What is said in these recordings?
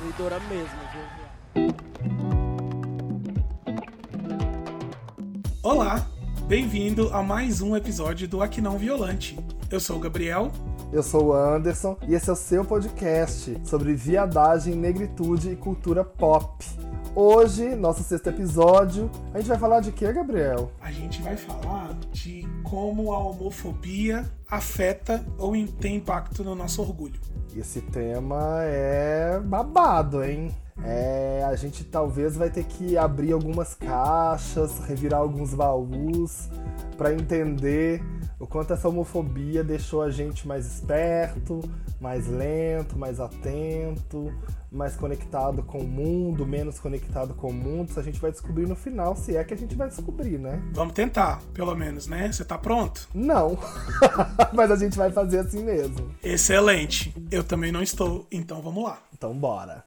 destruidora mesmo, viu? Olá, bem-vindo a mais um episódio do Aqui Não Violante. Eu sou o Gabriel. Eu sou o Anderson e esse é o seu podcast sobre viadagem, negritude e cultura pop. Hoje, nosso sexto episódio, a gente vai falar de quê, Gabriel? A gente vai falar de como a homofobia afeta ou tem impacto no nosso orgulho. Esse tema é babado, hein? É, a gente talvez vai ter que abrir algumas caixas, revirar alguns baús para entender o quanto essa homofobia deixou a gente mais esperto, mais lento, mais atento, mais conectado com o mundo, menos conectado com o mundo. Isso a gente vai descobrir no final, se é que a gente vai descobrir, né? Vamos tentar, pelo menos, né? Você tá pronto? Não. Mas a gente vai fazer assim mesmo. Excelente. Eu também não estou, então vamos lá. Então bora.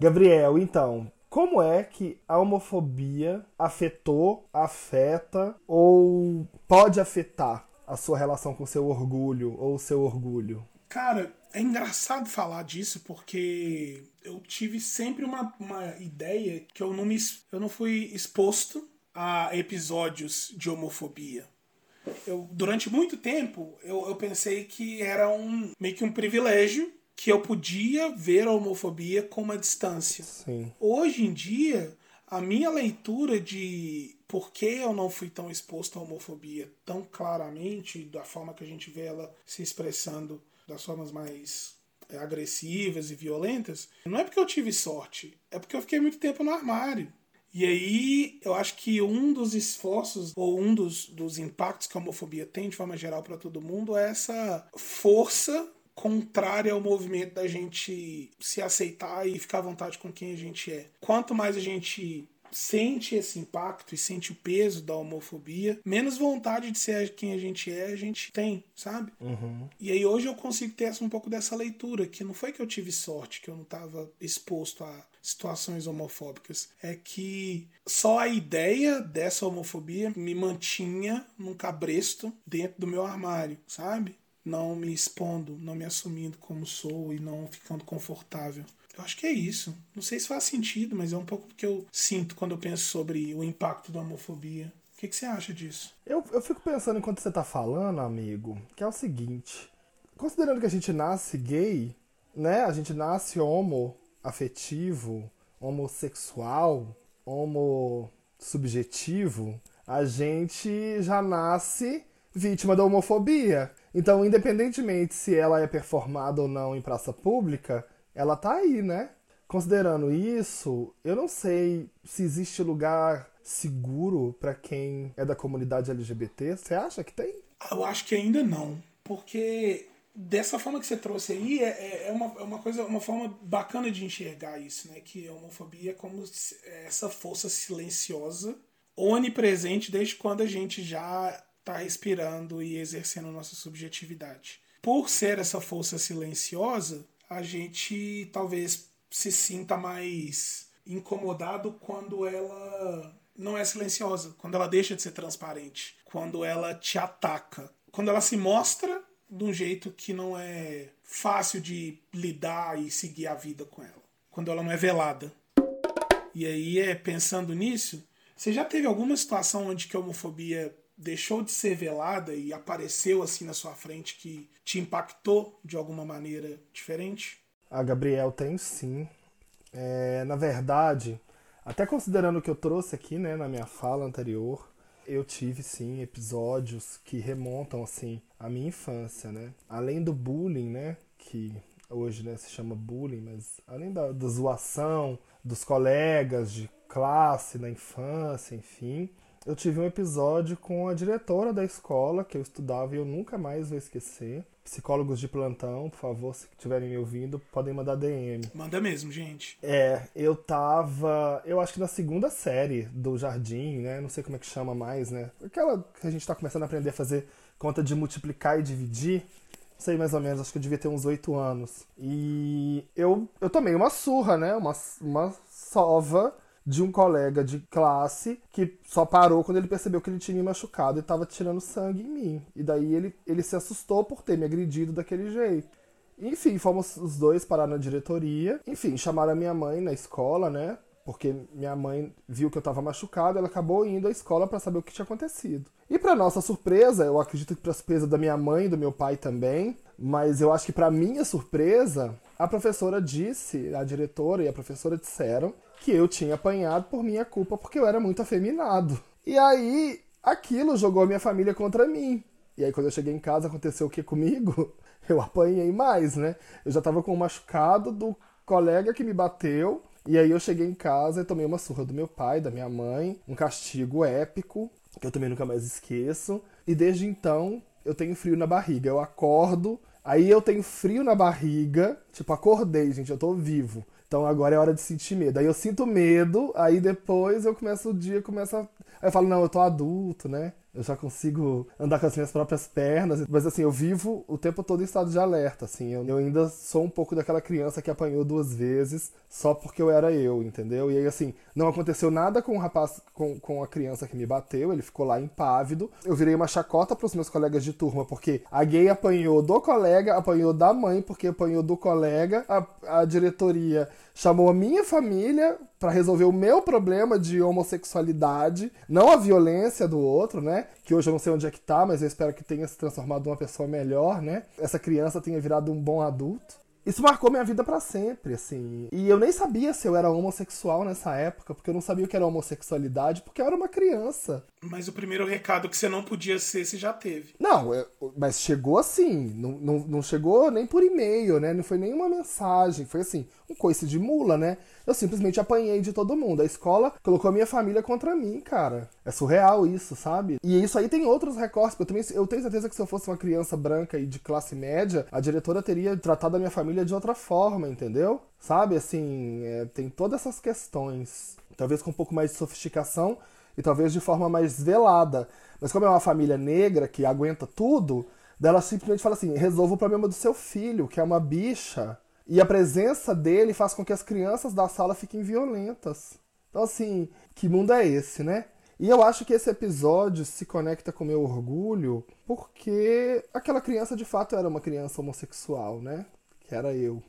Gabriel, então, como é que a homofobia afetou, afeta ou pode afetar a sua relação com seu orgulho ou seu orgulho? Cara, é engraçado falar disso porque eu tive sempre uma, uma ideia que eu não, me, eu não fui exposto a episódios de homofobia. Eu, durante muito tempo eu, eu pensei que era um meio que um privilégio que eu podia ver a homofobia com uma distância. Sim. Hoje em dia, a minha leitura de por que eu não fui tão exposto à homofobia tão claramente, da forma que a gente vê ela se expressando das formas mais é, agressivas e violentas, não é porque eu tive sorte, é porque eu fiquei muito tempo no armário. E aí, eu acho que um dos esforços, ou um dos, dos impactos que a homofobia tem de forma geral para todo mundo, é essa força contrária ao movimento da gente se aceitar e ficar à vontade com quem a gente é. Quanto mais a gente sente esse impacto e sente o peso da homofobia, menos vontade de ser quem a gente é, a gente tem, sabe? Uhum. E aí hoje eu consigo ter um pouco dessa leitura, que não foi que eu tive sorte, que eu não estava exposto a situações homofóbicas, é que só a ideia dessa homofobia me mantinha num cabresto dentro do meu armário, sabe? Não me expondo, não me assumindo como sou e não ficando confortável. Eu acho que é isso. Não sei se faz sentido, mas é um pouco o que eu sinto quando eu penso sobre o impacto da homofobia. O que, que você acha disso? Eu, eu fico pensando enquanto você tá falando, amigo, que é o seguinte: considerando que a gente nasce gay, né? A gente nasce homo afetivo, homossexual, homo subjetivo, a gente já nasce vítima da homofobia. Então, independentemente se ela é performada ou não em praça pública, ela tá aí, né? Considerando isso, eu não sei se existe lugar seguro para quem é da comunidade LGBT. Você acha que tem? Eu acho que ainda não. Porque dessa forma que você trouxe aí, é, é, é uma, é uma coisa, uma forma bacana de enxergar isso, né? Que a homofobia é como essa força silenciosa, onipresente desde quando a gente já está respirando e exercendo nossa subjetividade. Por ser essa força silenciosa, a gente talvez se sinta mais incomodado quando ela não é silenciosa, quando ela deixa de ser transparente, quando ela te ataca, quando ela se mostra de um jeito que não é fácil de lidar e seguir a vida com ela, quando ela não é velada. E aí é pensando nisso, você já teve alguma situação onde que a homofobia deixou de ser velada e apareceu assim na sua frente que te impactou de alguma maneira diferente? A Gabriel tem sim. É, na verdade, até considerando o que eu trouxe aqui, né, na minha fala anterior, eu tive sim episódios que remontam assim à minha infância, né? Além do bullying, né, que hoje né, se chama bullying, mas além da, da zoação dos colegas de classe na infância, enfim, eu tive um episódio com a diretora da escola que eu estudava e eu nunca mais vou esquecer. Psicólogos de plantão, por favor, se estiverem me ouvindo, podem mandar DM. Manda mesmo, gente. É, eu tava, eu acho que na segunda série do jardim, né? Não sei como é que chama mais, né? Aquela que a gente tá começando a aprender a fazer conta de multiplicar e dividir. Não sei mais ou menos, acho que eu devia ter uns oito anos. E eu, eu tomei uma surra, né? Uma, uma sova de um colega de classe que só parou quando ele percebeu que ele tinha me machucado e estava tirando sangue em mim. E daí ele, ele se assustou por ter me agredido daquele jeito. Enfim, fomos os dois parar na diretoria. Enfim, chamaram a minha mãe na escola, né? Porque minha mãe viu que eu tava machucado, ela acabou indo à escola para saber o que tinha acontecido. E para nossa surpresa, eu acredito que para surpresa da minha mãe e do meu pai também, mas eu acho que para minha surpresa, a professora disse, a diretora e a professora disseram que eu tinha apanhado por minha culpa porque eu era muito afeminado. E aí, aquilo jogou a minha família contra mim. E aí, quando eu cheguei em casa, aconteceu o que comigo? Eu apanhei mais, né? Eu já tava com um machucado do colega que me bateu. E aí, eu cheguei em casa e tomei uma surra do meu pai, da minha mãe. Um castigo épico, que eu também nunca mais esqueço. E desde então, eu tenho frio na barriga. Eu acordo, aí eu tenho frio na barriga. Tipo, acordei, gente, eu tô vivo. Então agora é hora de sentir medo. Aí eu sinto medo, aí depois eu começo o dia, começa. Aí eu falo, não, eu tô adulto, né? Eu já consigo andar com as minhas próprias pernas. Mas assim, eu vivo o tempo todo em estado de alerta, assim. Eu, eu ainda sou um pouco daquela criança que apanhou duas vezes só porque eu era eu, entendeu? E aí, assim, não aconteceu nada com o rapaz, com, com a criança que me bateu, ele ficou lá impávido. Eu virei uma chacota pros meus colegas de turma, porque a gay apanhou do colega, apanhou da mãe, porque apanhou do colega, a, a diretoria chamou a minha família para resolver o meu problema de homossexualidade, não a violência do outro, né? Que hoje eu não sei onde é que tá, mas eu espero que tenha se transformado em uma pessoa melhor, né? Essa criança tenha virado um bom adulto. Isso marcou minha vida para sempre, assim. E eu nem sabia se eu era homossexual nessa época, porque eu não sabia o que era homossexualidade, porque eu era uma criança. Mas o primeiro recado que você não podia ser, você já teve. Não, eu, mas chegou assim. Não, não, não chegou nem por e-mail, né? Não foi nenhuma mensagem. Foi assim, um coice de mula, né? Eu simplesmente apanhei de todo mundo. A escola colocou a minha família contra mim, cara. É surreal isso, sabe? E isso aí tem outros recortes. Eu, também, eu tenho certeza que se eu fosse uma criança branca e de classe média, a diretora teria tratado a minha família de outra forma, entendeu? Sabe, assim, é, tem todas essas questões. Talvez com um pouco mais de sofisticação e talvez de forma mais velada. Mas como é uma família negra que aguenta tudo, dela simplesmente fala assim: resolva o problema do seu filho, que é uma bicha. E a presença dele faz com que as crianças da sala fiquem violentas. Então, assim, que mundo é esse, né? E eu acho que esse episódio se conecta com meu orgulho porque aquela criança de fato era uma criança homossexual, né? Que era eu.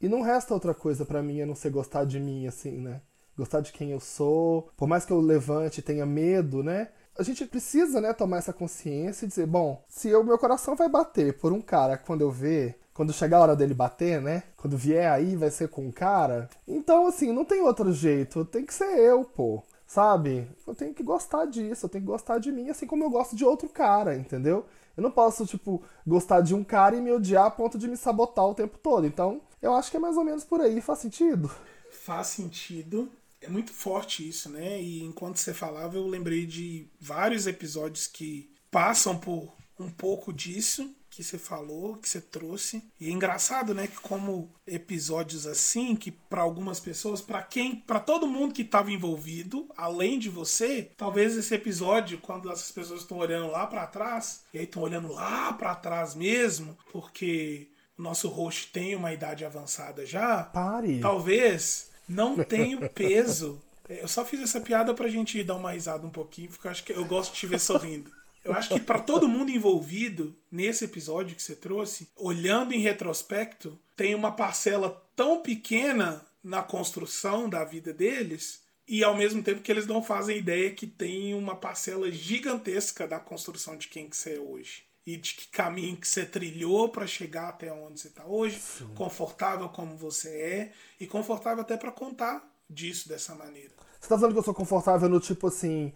E não resta outra coisa para mim a não ser gostar de mim, assim, né? Gostar de quem eu sou. Por mais que eu levante e tenha medo, né? A gente precisa, né, tomar essa consciência e dizer, bom, se o meu coração vai bater por um cara quando eu ver quando chegar a hora dele bater, né? Quando vier aí, vai ser com o cara. Então, assim, não tem outro jeito. Tem que ser eu, pô. Sabe? Eu tenho que gostar disso, eu tenho que gostar de mim, assim como eu gosto de outro cara, entendeu? Eu não posso, tipo, gostar de um cara e me odiar a ponto de me sabotar o tempo todo. Então, eu acho que é mais ou menos por aí. Faz sentido? Faz sentido. É muito forte isso, né? E enquanto você falava, eu lembrei de vários episódios que passam por um pouco disso que você falou, que você trouxe. E é engraçado, né, que como episódios assim, que para algumas pessoas, para quem, para todo mundo que estava envolvido, além de você, talvez esse episódio, quando essas pessoas estão olhando lá para trás, e aí estão olhando lá para trás mesmo, porque o nosso host tem uma idade avançada já. Pare. Talvez não tenha o peso. Eu só fiz essa piada pra gente dar uma risada um pouquinho, porque eu acho que eu gosto de te ver sorrindo. Eu acho que para todo mundo envolvido nesse episódio que você trouxe, olhando em retrospecto, tem uma parcela tão pequena na construção da vida deles e ao mesmo tempo que eles não fazem ideia que tem uma parcela gigantesca da construção de quem que você é hoje e de que caminho que você trilhou para chegar até onde você está hoje, Sim. confortável como você é e confortável até para contar disso dessa maneira. Você tá falando que eu sou confortável no tipo assim,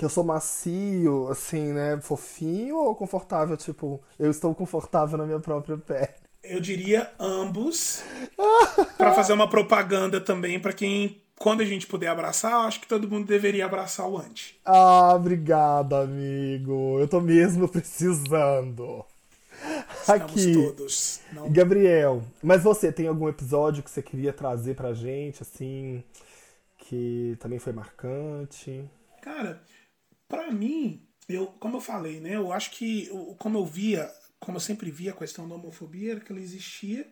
que eu sou macio, assim, né, fofinho ou confortável, tipo, eu estou confortável na minha própria pele? Eu diria ambos, para fazer uma propaganda também para quem quando a gente puder abraçar, acho que todo mundo deveria abraçar o Anti. Ah, obrigado, amigo. Eu tô mesmo precisando. Estamos Aqui. todos. Não... Gabriel, mas você tem algum episódio que você queria trazer pra gente, assim, que também foi marcante? Cara, para mim, eu, como eu falei, né, eu acho que como eu via, como eu sempre via a questão da homofobia, era que ela existia,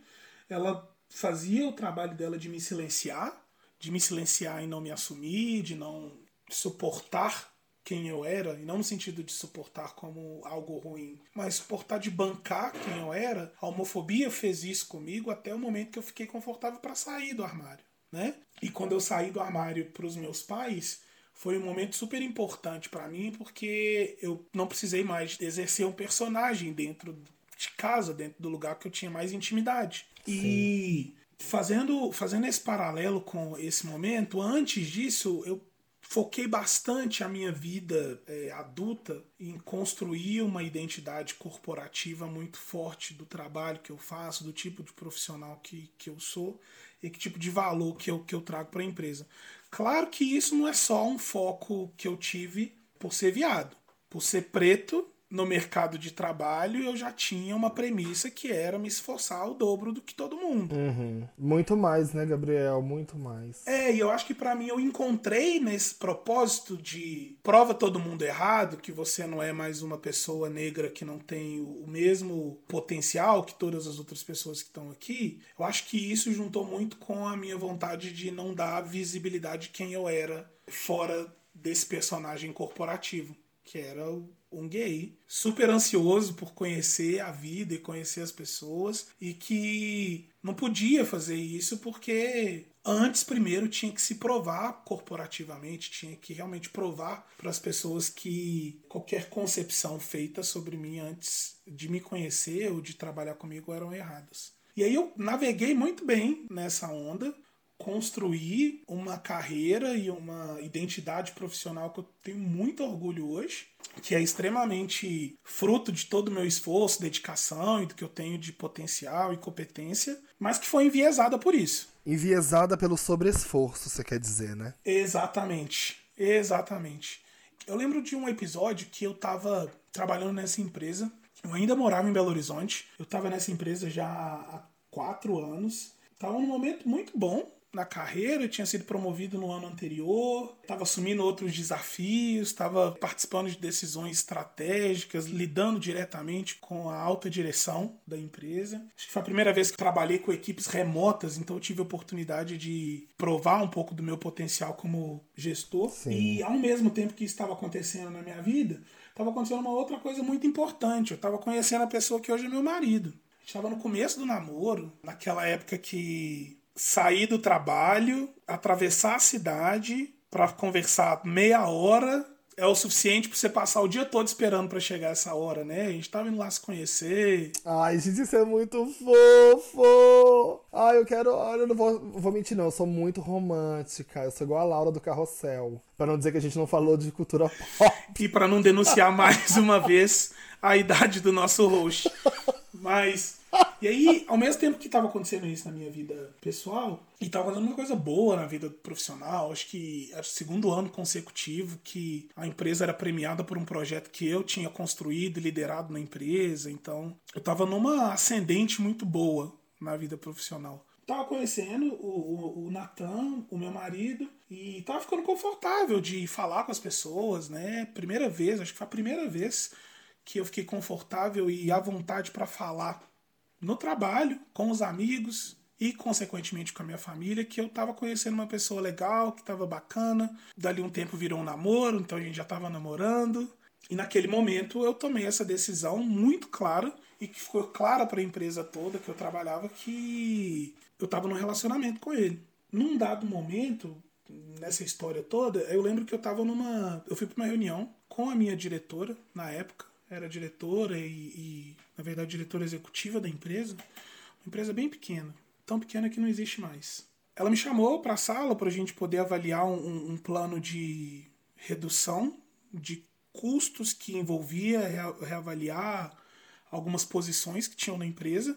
ela fazia o trabalho dela de me silenciar, de me silenciar e não me assumir, de não suportar quem eu era, e não no sentido de suportar como algo ruim, mas suportar de bancar quem eu era, a homofobia fez isso comigo até o momento que eu fiquei confortável para sair do armário, né? E quando eu saí do armário para os meus pais, foi um momento super importante para mim porque eu não precisei mais exercer um personagem dentro de casa, dentro do lugar que eu tinha mais intimidade. Sim. E fazendo, fazendo esse paralelo com esse momento, antes disso eu foquei bastante a minha vida é, adulta em construir uma identidade corporativa muito forte do trabalho que eu faço, do tipo de profissional que, que eu sou e que tipo de valor que eu, que eu trago para a empresa. Claro que isso não é só um foco que eu tive por ser viado. Por ser preto, no mercado de trabalho eu já tinha uma premissa que era me esforçar o dobro do que todo mundo. Uhum. Muito mais, né, Gabriel? Muito mais. É, e eu acho que para mim eu encontrei nesse propósito de prova todo mundo errado, que você não é mais uma pessoa negra que não tem o mesmo potencial que todas as outras pessoas que estão aqui. Eu acho que isso juntou muito com a minha vontade de não dar visibilidade de quem eu era fora desse personagem corporativo, que era o um gay super ansioso por conhecer a vida e conhecer as pessoas e que não podia fazer isso porque antes primeiro tinha que se provar corporativamente, tinha que realmente provar para as pessoas que qualquer concepção feita sobre mim antes de me conhecer ou de trabalhar comigo eram erradas. E aí eu naveguei muito bem nessa onda, construí uma carreira e uma identidade profissional que eu tenho muito orgulho hoje que é extremamente fruto de todo o meu esforço, dedicação e do que eu tenho de potencial e competência, mas que foi enviesada por isso. Enviesada pelo sobreesforço, você quer dizer, né? Exatamente. Exatamente. Eu lembro de um episódio que eu estava trabalhando nessa empresa. Eu ainda morava em Belo Horizonte. Eu estava nessa empresa já há quatro anos. Estava num momento muito bom na carreira, tinha sido promovido no ano anterior, estava assumindo outros desafios, estava participando de decisões estratégicas, lidando diretamente com a alta direção da empresa. Acho que foi a primeira vez que trabalhei com equipes remotas, então eu tive a oportunidade de provar um pouco do meu potencial como gestor. Sim. E ao mesmo tempo que isso estava acontecendo na minha vida, estava acontecendo uma outra coisa muito importante. Eu estava conhecendo a pessoa que hoje é meu marido. Estava no começo do namoro, naquela época que sair do trabalho, atravessar a cidade para conversar meia hora é o suficiente para você passar o dia todo esperando para chegar essa hora, né? A gente tava indo lá se conhecer. Ai, gente, isso é muito fofo! Ai, eu quero. Olha, eu não vou, vou mentir, não. Eu sou muito romântica. Eu sou igual a Laura do Carrossel. Para não dizer que a gente não falou de cultura pop. E para não denunciar mais uma vez a idade do nosso host. Mas e aí, ao mesmo tempo que estava acontecendo isso na minha vida pessoal, e estava acontecendo uma coisa boa na vida profissional, acho que era o segundo ano consecutivo que a empresa era premiada por um projeto que eu tinha construído e liderado na empresa, então eu estava numa ascendente muito boa na vida profissional. Tava conhecendo o, o, o Natan, o meu marido, e tava ficando confortável de falar com as pessoas, né? Primeira vez, acho que foi a primeira vez que eu fiquei confortável e à vontade para falar no trabalho, com os amigos e, consequentemente, com a minha família, que eu estava conhecendo uma pessoa legal, que estava bacana. Dali um tempo virou um namoro, então a gente já estava namorando. E naquele momento eu tomei essa decisão muito clara e que ficou clara para a empresa toda que eu trabalhava que eu estava num relacionamento com ele. Num dado momento, nessa história toda, eu lembro que eu estava numa. Eu fui para uma reunião com a minha diretora na época, era diretora e, e, na verdade, diretora executiva da empresa, uma empresa bem pequena, tão pequena que não existe mais. Ela me chamou para a sala para a gente poder avaliar um, um, plano de redução de custos que envolvia reavaliar algumas posições que tinham na empresa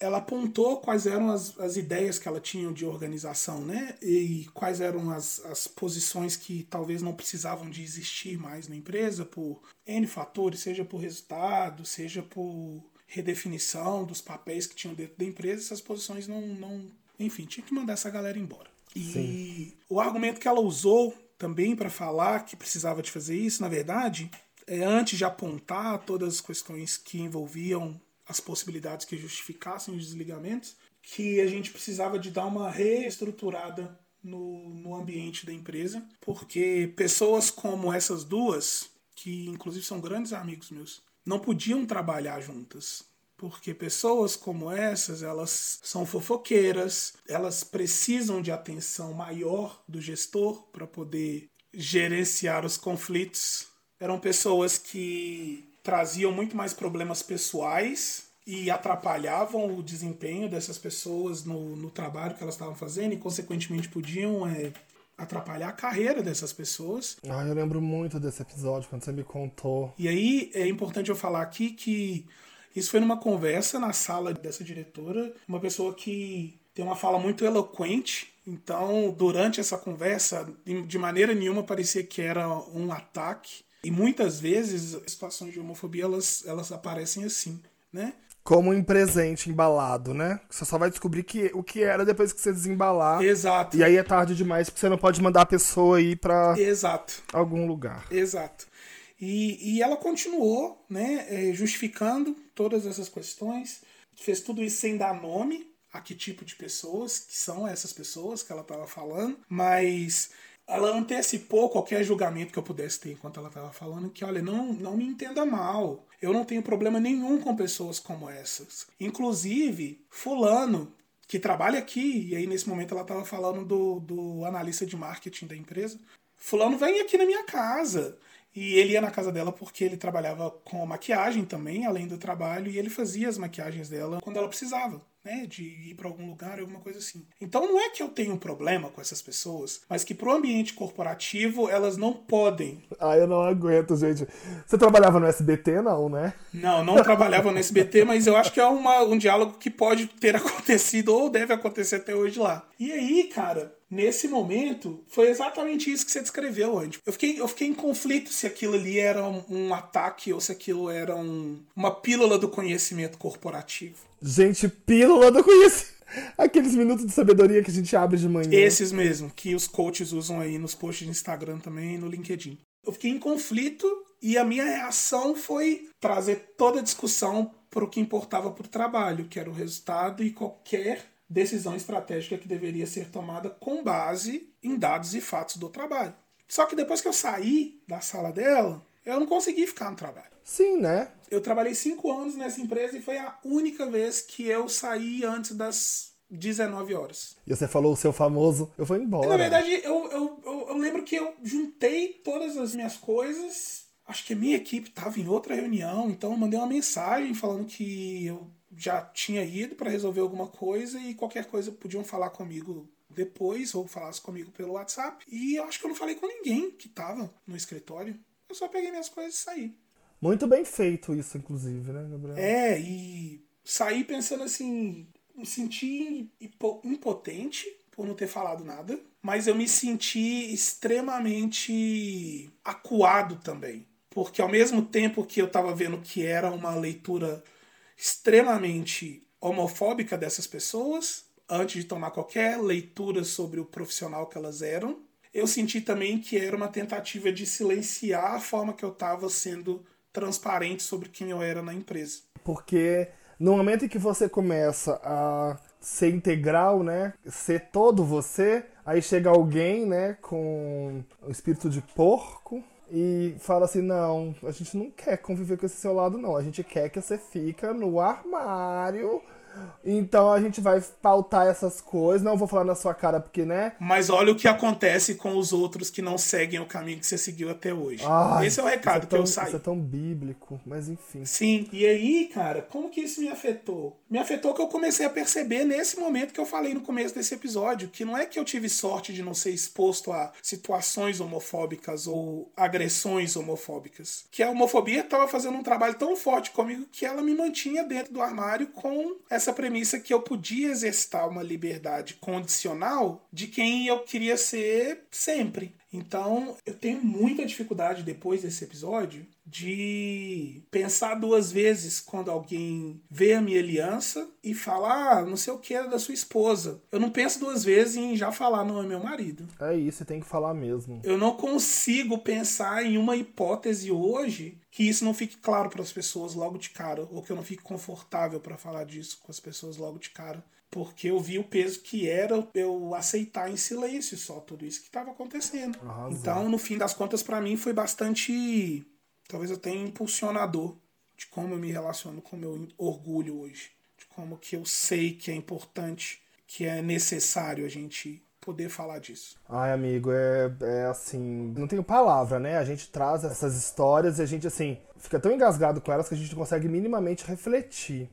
ela apontou quais eram as, as ideias que ela tinha de organização, né? E quais eram as, as posições que talvez não precisavam de existir mais na empresa por N fatores, seja por resultado, seja por redefinição dos papéis que tinham dentro da empresa, essas posições não. não enfim, tinha que mandar essa galera embora. E Sim. o argumento que ela usou também para falar que precisava de fazer isso, na verdade, é antes de apontar todas as questões que envolviam as possibilidades que justificassem os desligamentos, que a gente precisava de dar uma reestruturada no, no ambiente da empresa, porque pessoas como essas duas, que inclusive são grandes amigos meus, não podiam trabalhar juntas. Porque pessoas como essas, elas são fofoqueiras, elas precisam de atenção maior do gestor para poder gerenciar os conflitos. Eram pessoas que traziam muito mais problemas pessoais e atrapalhavam o desempenho dessas pessoas no, no trabalho que elas estavam fazendo e, consequentemente, podiam é, atrapalhar a carreira dessas pessoas. Ah, eu lembro muito desse episódio quando você me contou. E aí é importante eu falar aqui que isso foi numa conversa na sala dessa diretora, uma pessoa que tem uma fala muito eloquente. Então, durante essa conversa, de maneira nenhuma parecia que era um ataque. E muitas vezes, situações de homofobia, elas, elas aparecem assim, né? Como em presente embalado, né? Você só vai descobrir que, o que era depois que você desembalar. Exato. E aí é tarde demais, porque você não pode mandar a pessoa ir pra Exato. algum lugar. Exato. E, e ela continuou, né, eh, justificando todas essas questões, fez tudo isso sem dar nome a que tipo de pessoas, que são essas pessoas que ela estava falando, mas ela antecipou qualquer julgamento que eu pudesse ter enquanto ela estava falando, que olha, não, não me entenda mal, eu não tenho problema nenhum com pessoas como essas. Inclusive, fulano, que trabalha aqui, e aí nesse momento ela estava falando do, do analista de marketing da empresa, fulano vem aqui na minha casa. E ele ia na casa dela porque ele trabalhava com maquiagem também, além do trabalho, e ele fazia as maquiagens dela quando ela precisava né, de ir para algum lugar, alguma coisa assim. Então não é que eu tenho um problema com essas pessoas, mas que pro ambiente corporativo elas não podem. Ah, eu não aguento, gente. Você trabalhava no SBT, não, né? Não, não trabalhava no SBT, mas eu acho que é uma, um diálogo que pode ter acontecido ou deve acontecer até hoje lá. E aí, cara, nesse momento, foi exatamente isso que você descreveu antes. Eu fiquei, eu fiquei em conflito se aquilo ali era um, um ataque ou se aquilo era um, uma pílula do conhecimento corporativo. Gente, pílula do conhecimento. Aqueles minutos de sabedoria que a gente abre de manhã. Esses mesmo, que os coaches usam aí nos posts de Instagram também e no LinkedIn. Eu fiquei em conflito e a minha reação foi trazer toda a discussão para o que importava para o trabalho, que era o resultado e qualquer decisão estratégica que deveria ser tomada com base em dados e fatos do trabalho. Só que depois que eu saí da sala dela, eu não consegui ficar no trabalho. Sim, né? Eu trabalhei cinco anos nessa empresa e foi a única vez que eu saí antes das 19 horas. E você falou o seu famoso, eu vou embora. Na verdade, eu, eu, eu, eu lembro que eu juntei todas as minhas coisas. Acho que a minha equipe estava em outra reunião, então eu mandei uma mensagem falando que eu já tinha ido para resolver alguma coisa e qualquer coisa podiam falar comigo depois ou falasse comigo pelo WhatsApp. E eu acho que eu não falei com ninguém que estava no escritório. Eu só peguei minhas coisas e saí. Muito bem feito isso, inclusive, né, Gabriel? É, e saí pensando assim, me senti impotente por não ter falado nada, mas eu me senti extremamente acuado também. Porque ao mesmo tempo que eu estava vendo que era uma leitura extremamente homofóbica dessas pessoas, antes de tomar qualquer leitura sobre o profissional que elas eram, eu senti também que era uma tentativa de silenciar a forma que eu estava sendo transparente sobre quem eu era na empresa. Porque no momento em que você começa a ser integral, né, ser todo você, aí chega alguém, né, com o espírito de porco e fala assim: "Não, a gente não quer conviver com esse seu lado não. A gente quer que você fica no armário então a gente vai pautar essas coisas. Não vou falar na sua cara porque, né? Mas olha o que acontece com os outros que não seguem o caminho que você seguiu até hoje. Ai, Esse é o recado é tão, que eu saí. Isso é tão bíblico, mas enfim. Sim. E aí, cara, como que isso me afetou? Me afetou que eu comecei a perceber nesse momento que eu falei no começo desse episódio, que não é que eu tive sorte de não ser exposto a situações homofóbicas ou agressões homofóbicas. Que a homofobia estava fazendo um trabalho tão forte comigo que ela me mantinha dentro do armário com essa premissa que eu podia exercitar uma liberdade condicional de quem eu queria ser sempre. Então, eu tenho muita dificuldade depois desse episódio de pensar duas vezes quando alguém vê a minha aliança e fala, ah, não sei o que é da sua esposa. Eu não penso duas vezes em já falar, não é meu marido. É isso, você tem que falar mesmo. Eu não consigo pensar em uma hipótese hoje que isso não fique claro para as pessoas logo de cara, ou que eu não fique confortável para falar disso com as pessoas logo de cara. Porque eu vi o peso que era eu aceitar em silêncio só tudo isso que estava acontecendo. Arrasou. Então, no fim das contas, para mim foi bastante. Talvez até impulsionador de como eu me relaciono com o meu orgulho hoje. De como que eu sei que é importante, que é necessário a gente poder falar disso. Ai, amigo, é, é assim. Não tenho palavra, né? A gente traz essas histórias e a gente, assim, fica tão engasgado com elas que a gente não consegue minimamente refletir.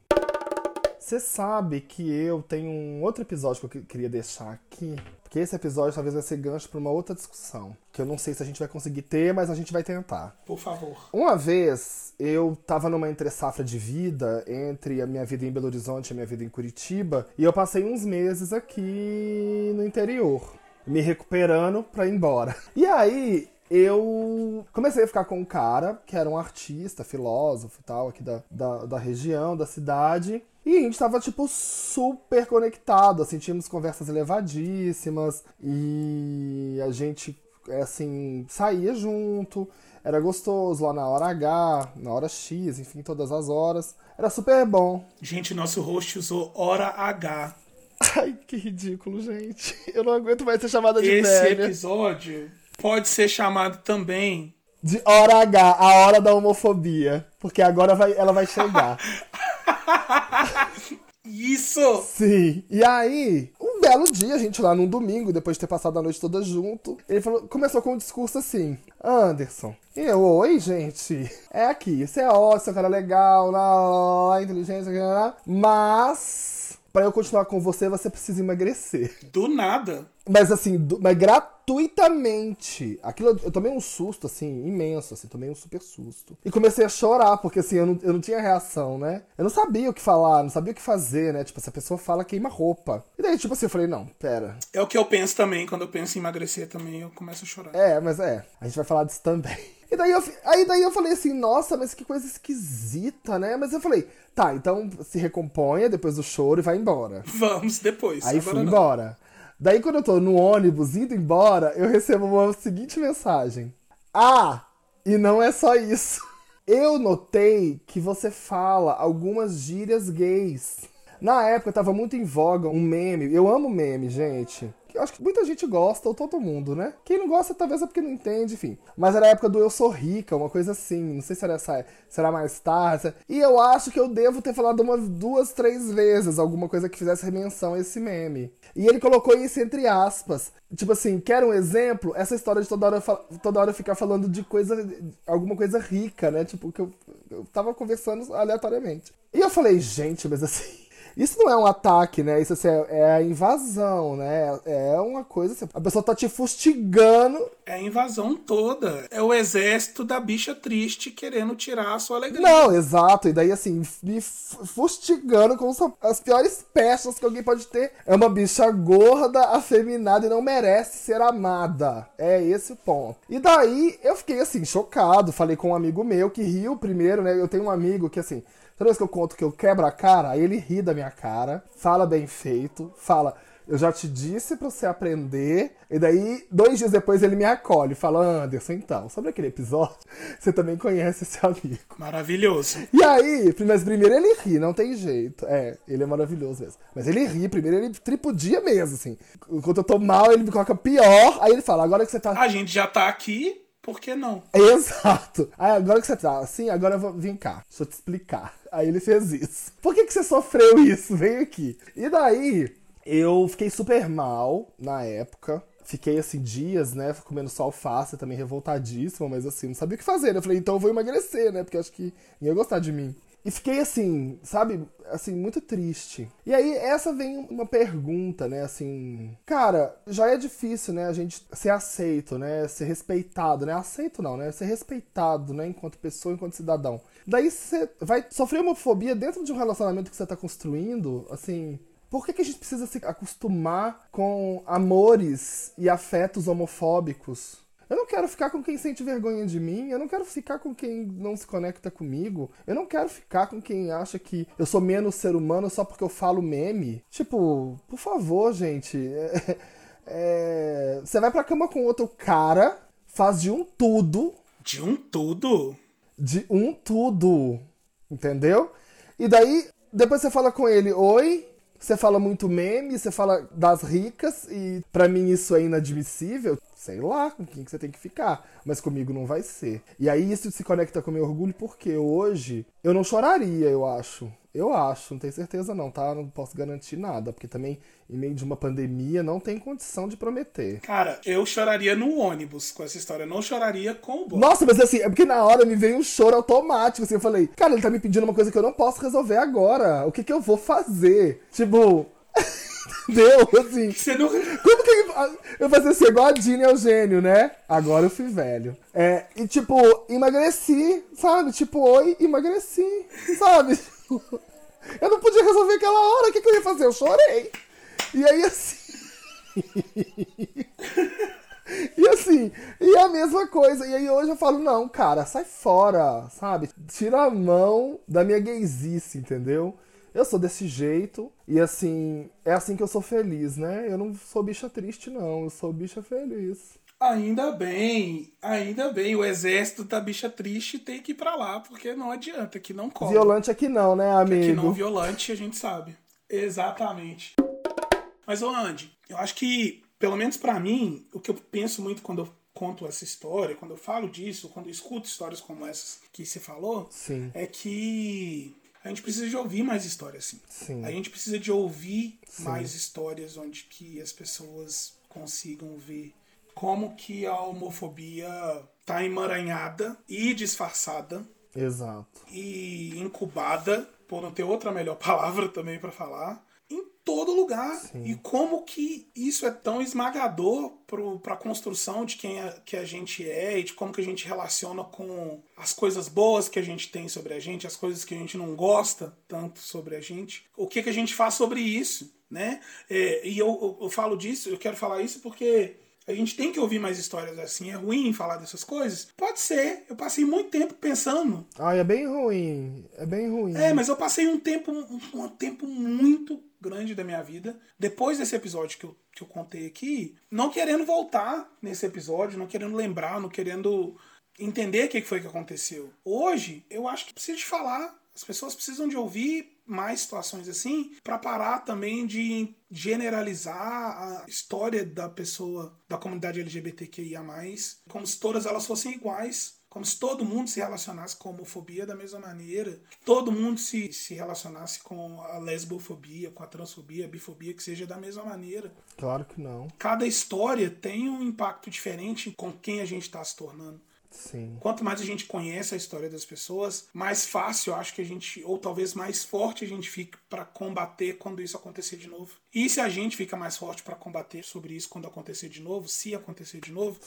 Você sabe que eu tenho um outro episódio que eu queria deixar aqui. Porque esse episódio talvez vai ser gancho para uma outra discussão. Que eu não sei se a gente vai conseguir ter, mas a gente vai tentar. Por favor. Uma vez eu tava numa entre-safra de vida entre a minha vida em Belo Horizonte e a minha vida em Curitiba. E eu passei uns meses aqui no interior, me recuperando pra ir embora. E aí eu comecei a ficar com um cara que era um artista, filósofo e tal, aqui da, da, da região, da cidade. E a gente tava, tipo, super conectado, assim, tínhamos conversas elevadíssimas e a gente, assim, saía junto, era gostoso lá na hora H, na hora X, enfim, todas as horas. Era super bom. Gente, nosso host usou hora H. Ai, que ridículo, gente. Eu não aguento mais ser chamada de Esse velha. episódio pode ser chamado também De hora H, a hora da homofobia. Porque agora vai, ela vai chegar. Isso! Sim. E aí, um belo dia, a gente lá num domingo, depois de ter passado a noite toda junto, ele falou, começou com um discurso assim: Anderson. E eu, oi, gente. É aqui. Você é ótimo, cara legal, lá, lá, inteligência, mas. Pra eu continuar com você, você precisa emagrecer. Do nada. Mas assim, do- mas gratuitamente. Aquilo eu tomei um susto, assim, imenso, assim, tomei um super susto. E comecei a chorar, porque assim, eu não, eu não tinha reação, né? Eu não sabia o que falar, não sabia o que fazer, né? Tipo, se a pessoa fala, queima roupa. E daí, tipo assim, eu falei, não, pera. É o que eu penso também. Quando eu penso em emagrecer também, eu começo a chorar. É, mas é, a gente vai falar disso também. E daí eu, aí daí eu falei assim, nossa, mas que coisa esquisita, né? Mas eu falei, tá, então se recomponha depois do choro e vai embora. Vamos depois. Aí fui não. embora. Daí quando eu tô no ônibus indo embora, eu recebo uma seguinte mensagem. Ah, e não é só isso. Eu notei que você fala algumas gírias gays. Na época tava muito em voga um meme. Eu amo meme, gente. Acho que muita gente gosta, ou todo mundo, né? Quem não gosta talvez é porque não entende, enfim. Mas era a época do Eu Sou Rica, uma coisa assim. Não sei se era essa, será mais tarde. E eu acho que eu devo ter falado umas duas, três vezes alguma coisa que fizesse menção a esse meme. E ele colocou isso entre aspas. Tipo assim, quer um exemplo? Essa história de toda hora, toda hora ficar falando de coisa, alguma coisa rica, né? Tipo, que eu, eu tava conversando aleatoriamente. E eu falei, gente, mas assim. Isso não é um ataque, né? Isso assim, é, é a invasão, né? É uma coisa assim, a pessoa tá te fustigando. É a invasão toda. É o exército da bicha triste querendo tirar a sua alegria. Não, exato. E daí, assim, me fu- fustigando com as piores peças que alguém pode ter. É uma bicha gorda, afeminada e não merece ser amada. É esse o ponto. E daí, eu fiquei, assim, chocado. Falei com um amigo meu que riu primeiro, né? Eu tenho um amigo que, assim, toda vez que eu conto que eu quebro a cara, aí ele ri da minha cara, fala bem feito, fala. Eu já te disse pra você aprender. E daí, dois dias depois, ele me acolhe. Fala, Anderson, então, sobre aquele episódio, você também conhece esse amigo. Maravilhoso. E aí, mas primeiro ele ri, não tem jeito. É, ele é maravilhoso mesmo. Mas ele ri, primeiro ele tripudia mesmo, assim. Enquanto eu tô mal, ele me coloca pior. Aí ele fala, agora que você tá. A gente já tá aqui, por que não? Exato. Aí agora que você tá assim, agora eu vou. Vem cá, deixa eu te explicar. Aí ele fez isso. Por que, que você sofreu isso? Vem aqui. E daí, eu fiquei super mal na época. Fiquei assim dias, né, comendo só alface, também revoltadíssima, mas assim, não sabia o que fazer. né? Eu falei, então eu vou emagrecer, né, porque acho que ia gostar de mim. E fiquei assim, sabe, assim, muito triste. E aí, essa vem uma pergunta, né, assim. Cara, já é difícil, né, a gente ser aceito, né, ser respeitado, né? Aceito não, né? Ser respeitado, né, enquanto pessoa, enquanto cidadão. Daí você vai sofrer homofobia dentro de um relacionamento que você tá construindo, assim. Por que, que a gente precisa se acostumar com amores e afetos homofóbicos? Eu não quero ficar com quem sente vergonha de mim, eu não quero ficar com quem não se conecta comigo, eu não quero ficar com quem acha que eu sou menos ser humano só porque eu falo meme. Tipo, por favor, gente. é- é, Você vai pra cama com outro cara, faz de um tudo, De um tudo. de um tudo. Entendeu? E daí, depois você fala com ele, oi, Você fala muito meme, você fala das ricas, e para mim isso é inadmissível. Sei lá com quem que você tem que ficar, mas comigo não vai ser. E aí isso se conecta com o meu orgulho porque hoje eu não choraria, eu acho. Eu acho, não tenho certeza não, tá? Não posso garantir nada, porque também em meio de uma pandemia não tem condição de prometer. Cara, eu choraria no ônibus com essa história, eu não choraria com o Bob. Nossa, mas assim, é porque na hora me veio um choro automático, assim, eu falei, cara, ele tá me pedindo uma coisa que eu não posso resolver agora. O que que eu vou fazer? Tipo, entendeu? Assim, Você não... como que ele- eu fazia assim, igual a Dini Eugênio, né? Agora eu fui velho. É, e tipo, emagreci, sabe? Tipo, oi, emagreci, sabe? Eu não podia resolver aquela hora, o que, que eu ia fazer? Eu chorei. E aí assim. E assim, e a mesma coisa. E aí hoje eu falo, não, cara, sai fora, sabe? Tira a mão da minha gaysice, entendeu? Eu sou desse jeito e assim, é assim que eu sou feliz, né? Eu não sou bicha triste, não. Eu sou bicha feliz. Ainda bem, ainda bem. O exército da bicha triste tem que ir pra lá, porque não adianta, que não cola. Violante aqui não, né, Que não amigo? violante, a gente sabe. Exatamente. Mas, ô Andy, eu acho que, pelo menos pra mim, o que eu penso muito quando eu conto essa história, quando eu falo disso, quando eu escuto histórias como essas que você falou, Sim. é que a gente precisa de ouvir mais histórias assim. Sim. A gente precisa de ouvir mais histórias onde que as pessoas consigam ver como que a homofobia tá emaranhada e disfarçada Exato. e incubada, por não ter outra melhor palavra também para falar, todo lugar. E como que isso é tão esmagador para a construção de quem a, que a gente é e de como que a gente relaciona com as coisas boas que a gente tem sobre a gente, as coisas que a gente não gosta tanto sobre a gente. O que, que a gente faz sobre isso, né? É, e eu, eu, eu falo disso, eu quero falar isso porque a gente tem que ouvir mais histórias assim. É ruim falar dessas coisas? Pode ser. Eu passei muito tempo pensando Ai, é bem ruim. É bem ruim. é, mas eu passei um tempo, um, um tempo muito grande da minha vida, depois desse episódio que eu, que eu contei aqui, não querendo voltar nesse episódio, não querendo lembrar, não querendo entender o que foi que aconteceu. Hoje, eu acho que precisa de falar. As pessoas precisam de ouvir mais situações assim para parar também de generalizar a história da pessoa da comunidade LGBTQIA+, como se todas elas fossem iguais como se todo mundo se relacionasse com a homofobia da mesma maneira, todo mundo se, se relacionasse com a lesbofobia, com a transfobia, a bifobia, que seja da mesma maneira. Claro que não. Cada história tem um impacto diferente com quem a gente está se tornando. Sim. Quanto mais a gente conhece a história das pessoas, mais fácil eu acho que a gente, ou talvez mais forte a gente fica para combater quando isso acontecer de novo. E se a gente fica mais forte para combater sobre isso quando acontecer de novo, se acontecer de novo,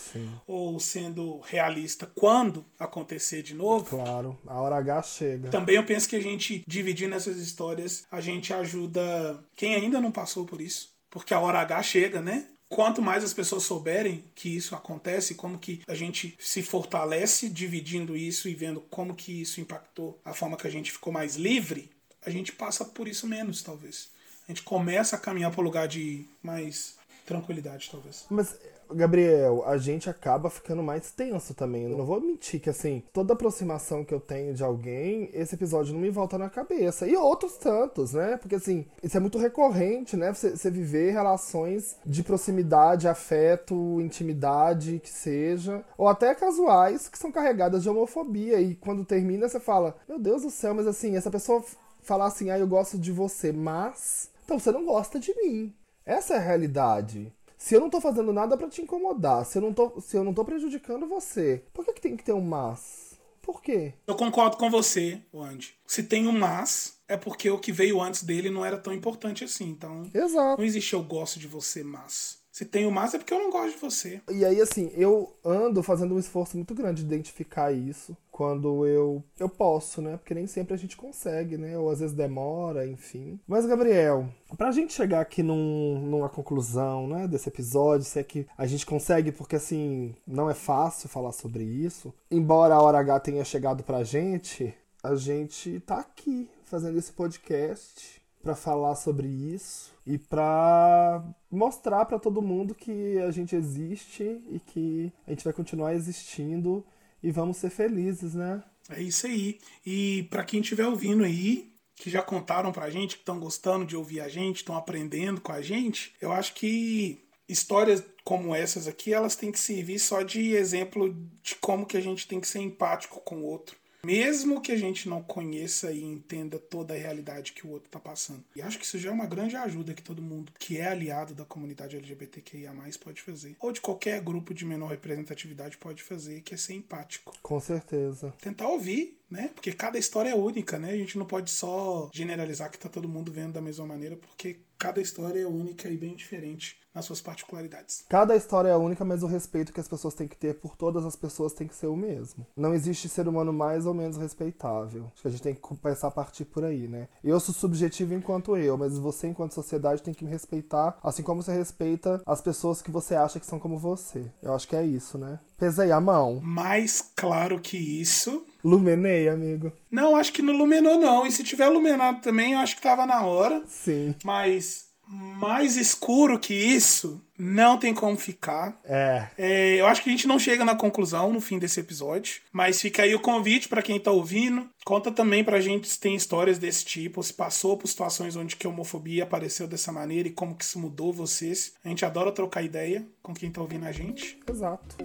ou sendo realista quando acontecer de novo, Claro. A hora H chega. também eu penso que a gente dividindo essas histórias, a gente ajuda quem ainda não passou por isso, porque a hora H chega, né? Quanto mais as pessoas souberem que isso acontece, como que a gente se fortalece dividindo isso e vendo como que isso impactou a forma que a gente ficou mais livre, a gente passa por isso menos, talvez. A gente começa a caminhar para um lugar de mais tranquilidade, talvez. Mas, Gabriel, a gente acaba ficando mais tenso também. Eu não vou mentir que, assim, toda aproximação que eu tenho de alguém, esse episódio não me volta na cabeça. E outros tantos, né? Porque, assim, isso é muito recorrente, né? Você, você viver relações de proximidade, afeto, intimidade, que seja. Ou até casuais, que são carregadas de homofobia. E quando termina, você fala: Meu Deus do céu, mas assim, essa pessoa falar assim: Ah, eu gosto de você, mas. Então você não gosta de mim. Essa é a realidade. Se eu não tô fazendo nada pra te incomodar, se eu não tô, se eu não tô prejudicando você, por que, que tem que ter um mas? Por quê? Eu concordo com você, Andy. Se tem um mas, é porque o que veio antes dele não era tão importante assim. Então, Exato. não existe eu gosto de você, mas. Se tem o mas, é porque eu não gosto de você. E aí, assim, eu ando fazendo um esforço muito grande de identificar isso quando eu, eu posso, né? Porque nem sempre a gente consegue, né? Ou às vezes demora, enfim. Mas, Gabriel, pra gente chegar aqui num, numa conclusão, né, desse episódio, se é que a gente consegue, porque assim, não é fácil falar sobre isso. Embora a hora H tenha chegado pra gente, a gente tá aqui fazendo esse podcast pra falar sobre isso e pra mostrar pra todo mundo que a gente existe e que a gente vai continuar existindo e vamos ser felizes, né? É isso aí. E pra quem estiver ouvindo aí, que já contaram pra gente, que estão gostando de ouvir a gente, estão aprendendo com a gente. Eu acho que histórias como essas aqui, elas têm que servir só de exemplo de como que a gente tem que ser empático com o outro. Mesmo que a gente não conheça e entenda toda a realidade que o outro está passando. E acho que isso já é uma grande ajuda que todo mundo que é aliado da comunidade LGBTQIA pode fazer. Ou de qualquer grupo de menor representatividade pode fazer, que é ser empático. Com certeza. Tentar ouvir né? Porque cada história é única, né? A gente não pode só generalizar que tá todo mundo vendo da mesma maneira, porque cada história é única e bem diferente nas suas particularidades. Cada história é única, mas o respeito que as pessoas têm que ter por todas as pessoas tem que ser o mesmo. Não existe ser humano mais ou menos respeitável. Acho que a gente tem que começar a partir por aí, né? Eu sou subjetivo enquanto eu, mas você, enquanto sociedade, tem que me respeitar, assim como você respeita as pessoas que você acha que são como você. Eu acho que é isso, né? Pesei a mão. Mais claro que isso. Lumenei, amigo. Não, acho que não luminou, não. E se tiver iluminado também, eu acho que tava na hora. Sim. Mas mais escuro que isso, não tem como ficar. É. é. Eu acho que a gente não chega na conclusão no fim desse episódio, mas fica aí o convite para quem tá ouvindo. Conta também pra gente se tem histórias desse tipo, se passou por situações onde que a homofobia apareceu dessa maneira e como que isso mudou vocês. A gente adora trocar ideia com quem tá ouvindo a gente. Exato.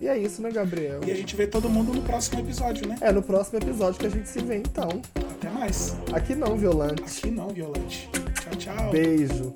E é isso, né, Gabriel? E a gente vê todo mundo no próximo episódio, né? É no próximo episódio que a gente se vê, então. Até mais. Aqui não, Violante. Aqui não, Violante. Tchau, tchau. Beijo.